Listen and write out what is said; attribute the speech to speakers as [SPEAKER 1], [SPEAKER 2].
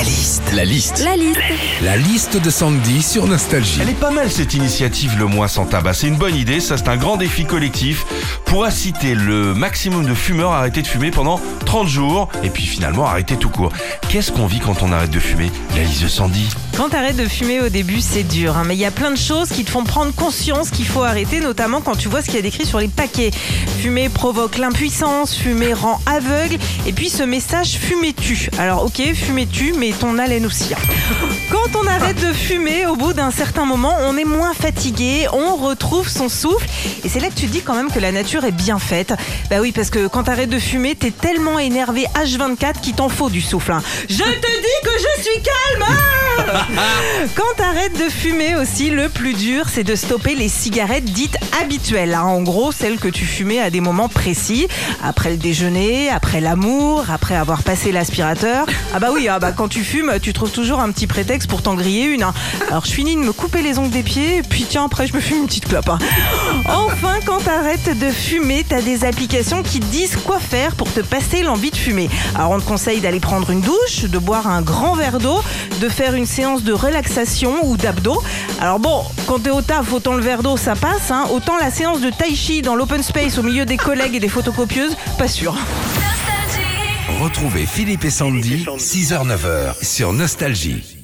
[SPEAKER 1] La liste. La liste.
[SPEAKER 2] La liste.
[SPEAKER 1] La liste de Sandy sur Nostalgie.
[SPEAKER 3] Elle est pas mal cette initiative Le Mois sans tabac. C'est une bonne idée, ça c'est un grand défi collectif pour inciter le maximum de fumeurs à arrêter de fumer pendant 30 jours et puis finalement arrêter tout court. Qu'est-ce qu'on vit quand on arrête de fumer? La liste de Sandy.
[SPEAKER 2] Quand t'arrêtes de fumer au début, c'est dur. hein, mais il y a plein de choses qui te font prendre conscience qu'il faut arrêter, notamment quand tu vois ce qu'il y a décrit sur les paquets. Fumer provoque l'impuissance, fumer rend aveugle, et puis ce message fumer tue. Alors ok, fumer tue, mais ton haleine aussi. hein. Quand on arrête de fumer, au bout d'un certain moment, on est moins fatigué, on retrouve son souffle, et c'est là que tu dis quand même que la nature est bien faite. Bah oui, parce que quand t'arrêtes de fumer, t'es tellement énervé H24 qu'il t'en faut du souffle. hein. Je te dis que je suis calme hein quand t'arrêtes de fumer aussi, le plus dur, c'est de stopper les cigarettes dites habituelles. hein. En gros, celles que tu fumais à des moments précis, après le déjeuner, après l'amour, après avoir passé l'aspirateur. Ah bah oui, ah bah quand tu fumes, tu trouves toujours un petit prétexte pour t'en griller une. hein. Alors je finis de me couper les ongles des pieds, puis tiens, après je me fume une petite clope. hein. Enfin, quand t'arrêtes de fumer, t'as des applications qui te disent quoi faire pour te passer l'envie de fumer. Alors on te conseille d'aller prendre une douche, de boire un grand verre d'eau, de faire une séance de relaxation ou d'abdos. Alors bon, quand t'es au taf, autant le verre d'eau ça passe, hein. autant la séance de tai chi dans l'open space au milieu des collègues et des photocopieuses, pas sûr.
[SPEAKER 1] Retrouvez Philippe et Sandy, 6h-9h sur Nostalgie.